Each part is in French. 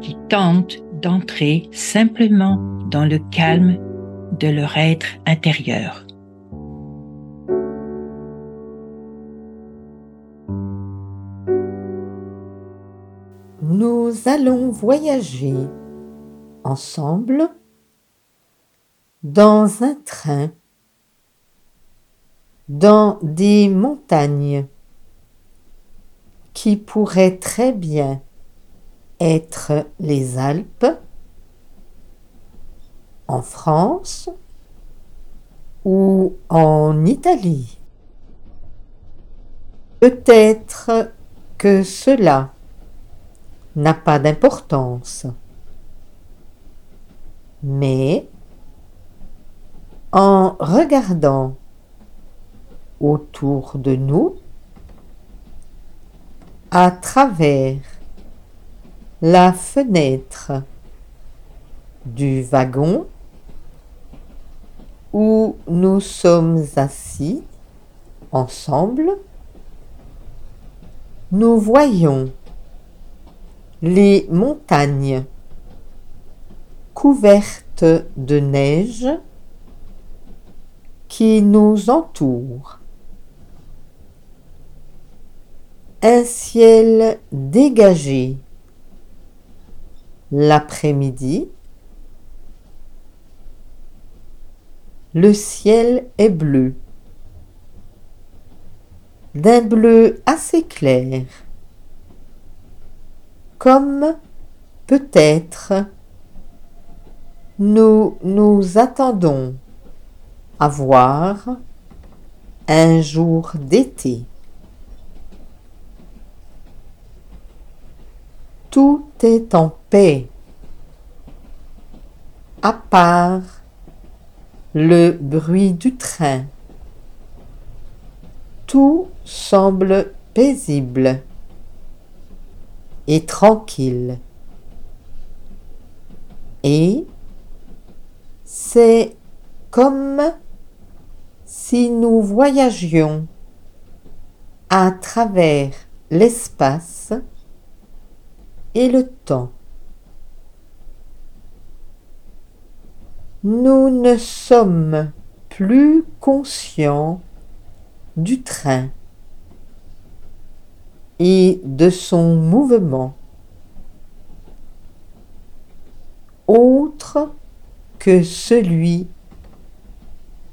qui tentent d'entrer simplement dans le calme de leur être intérieur. Nous allons voyager ensemble dans un train, dans des montagnes qui pourraient très bien être les Alpes, en France ou en Italie. Peut-être que cela n'a pas d'importance. Mais en regardant autour de nous, à travers la fenêtre du wagon où nous sommes assis ensemble, nous voyons les montagnes couvertes de neige qui nous entourent. Un ciel dégagé l'après-midi. Le ciel est bleu, d'un bleu assez clair comme peut-être nous nous attendons à voir un jour d'été. En paix, à part le bruit du train. Tout semble paisible et tranquille. Et c'est comme si nous voyagions à travers l'espace et le temps. Nous ne sommes plus conscients du train et de son mouvement, autre que celui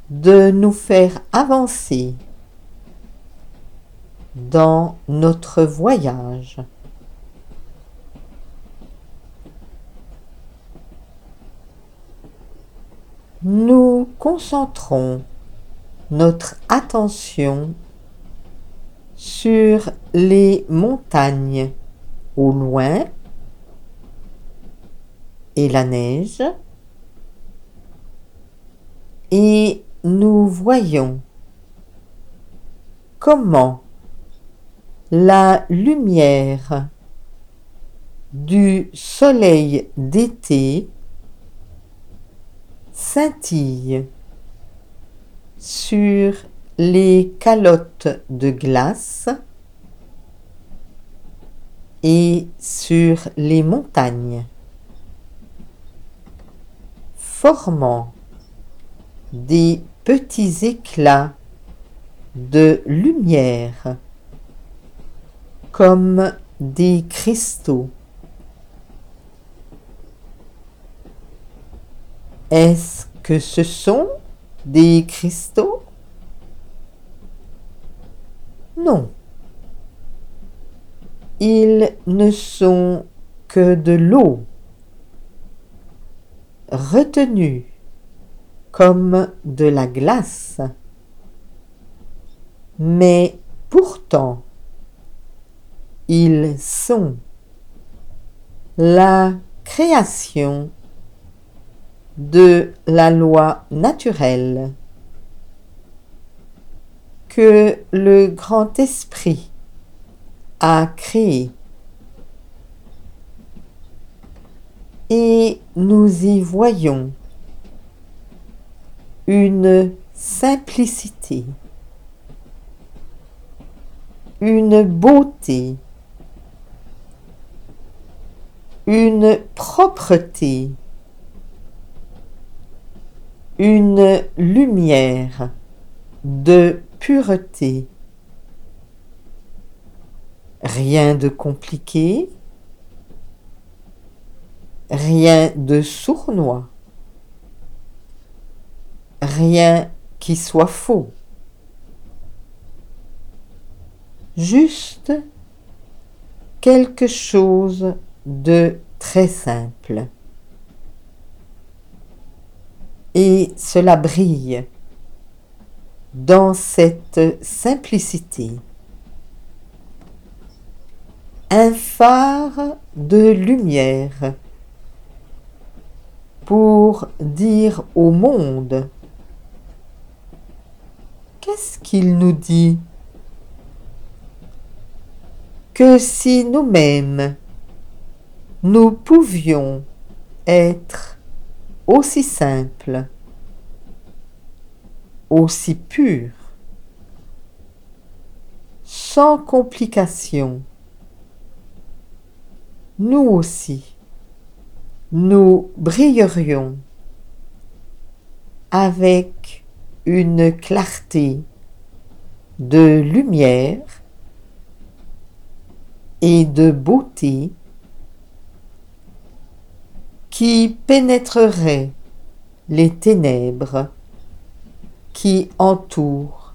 de nous faire avancer dans notre voyage. Nous concentrons notre attention sur les montagnes au loin et la neige. Et nous voyons comment la lumière du soleil d'été scintille sur les calottes de glace et sur les montagnes, formant des petits éclats de lumière comme des cristaux. Est-ce que ce sont des cristaux? Non. Ils ne sont que de l'eau, retenue comme de la glace. Mais pourtant, ils sont la création de la loi naturelle que le grand esprit a créée. Et nous y voyons une simplicité, une beauté, une propreté, une lumière de pureté. Rien de compliqué, rien de sournois, rien qui soit faux. Juste quelque chose de très simple. Et cela brille dans cette simplicité. Un phare de lumière pour dire au monde qu'est-ce qu'il nous dit? Que si nous-mêmes nous pouvions être aussi simples, aussi purs, sans complications, nous aussi, nous brillerions avec une clarté de lumière et de beauté qui pénétrerait les ténèbres qui entourent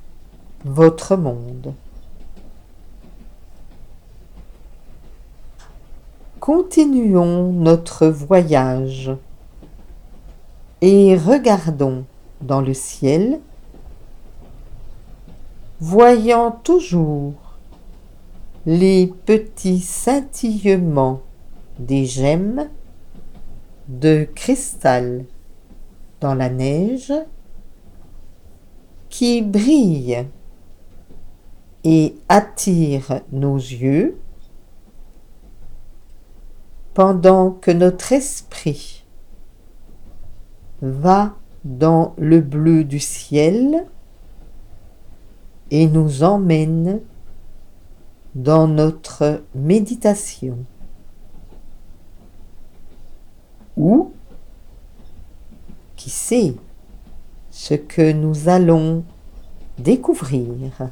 votre monde. Continuons notre voyage et regardons dans le ciel, voyant toujours les petits scintillements des gemmes de cristal dans la neige qui brillent et attirent nos yeux pendant que notre esprit va dans le bleu du ciel et nous emmène dans notre méditation. Ou, qui sait ce que nous allons découvrir.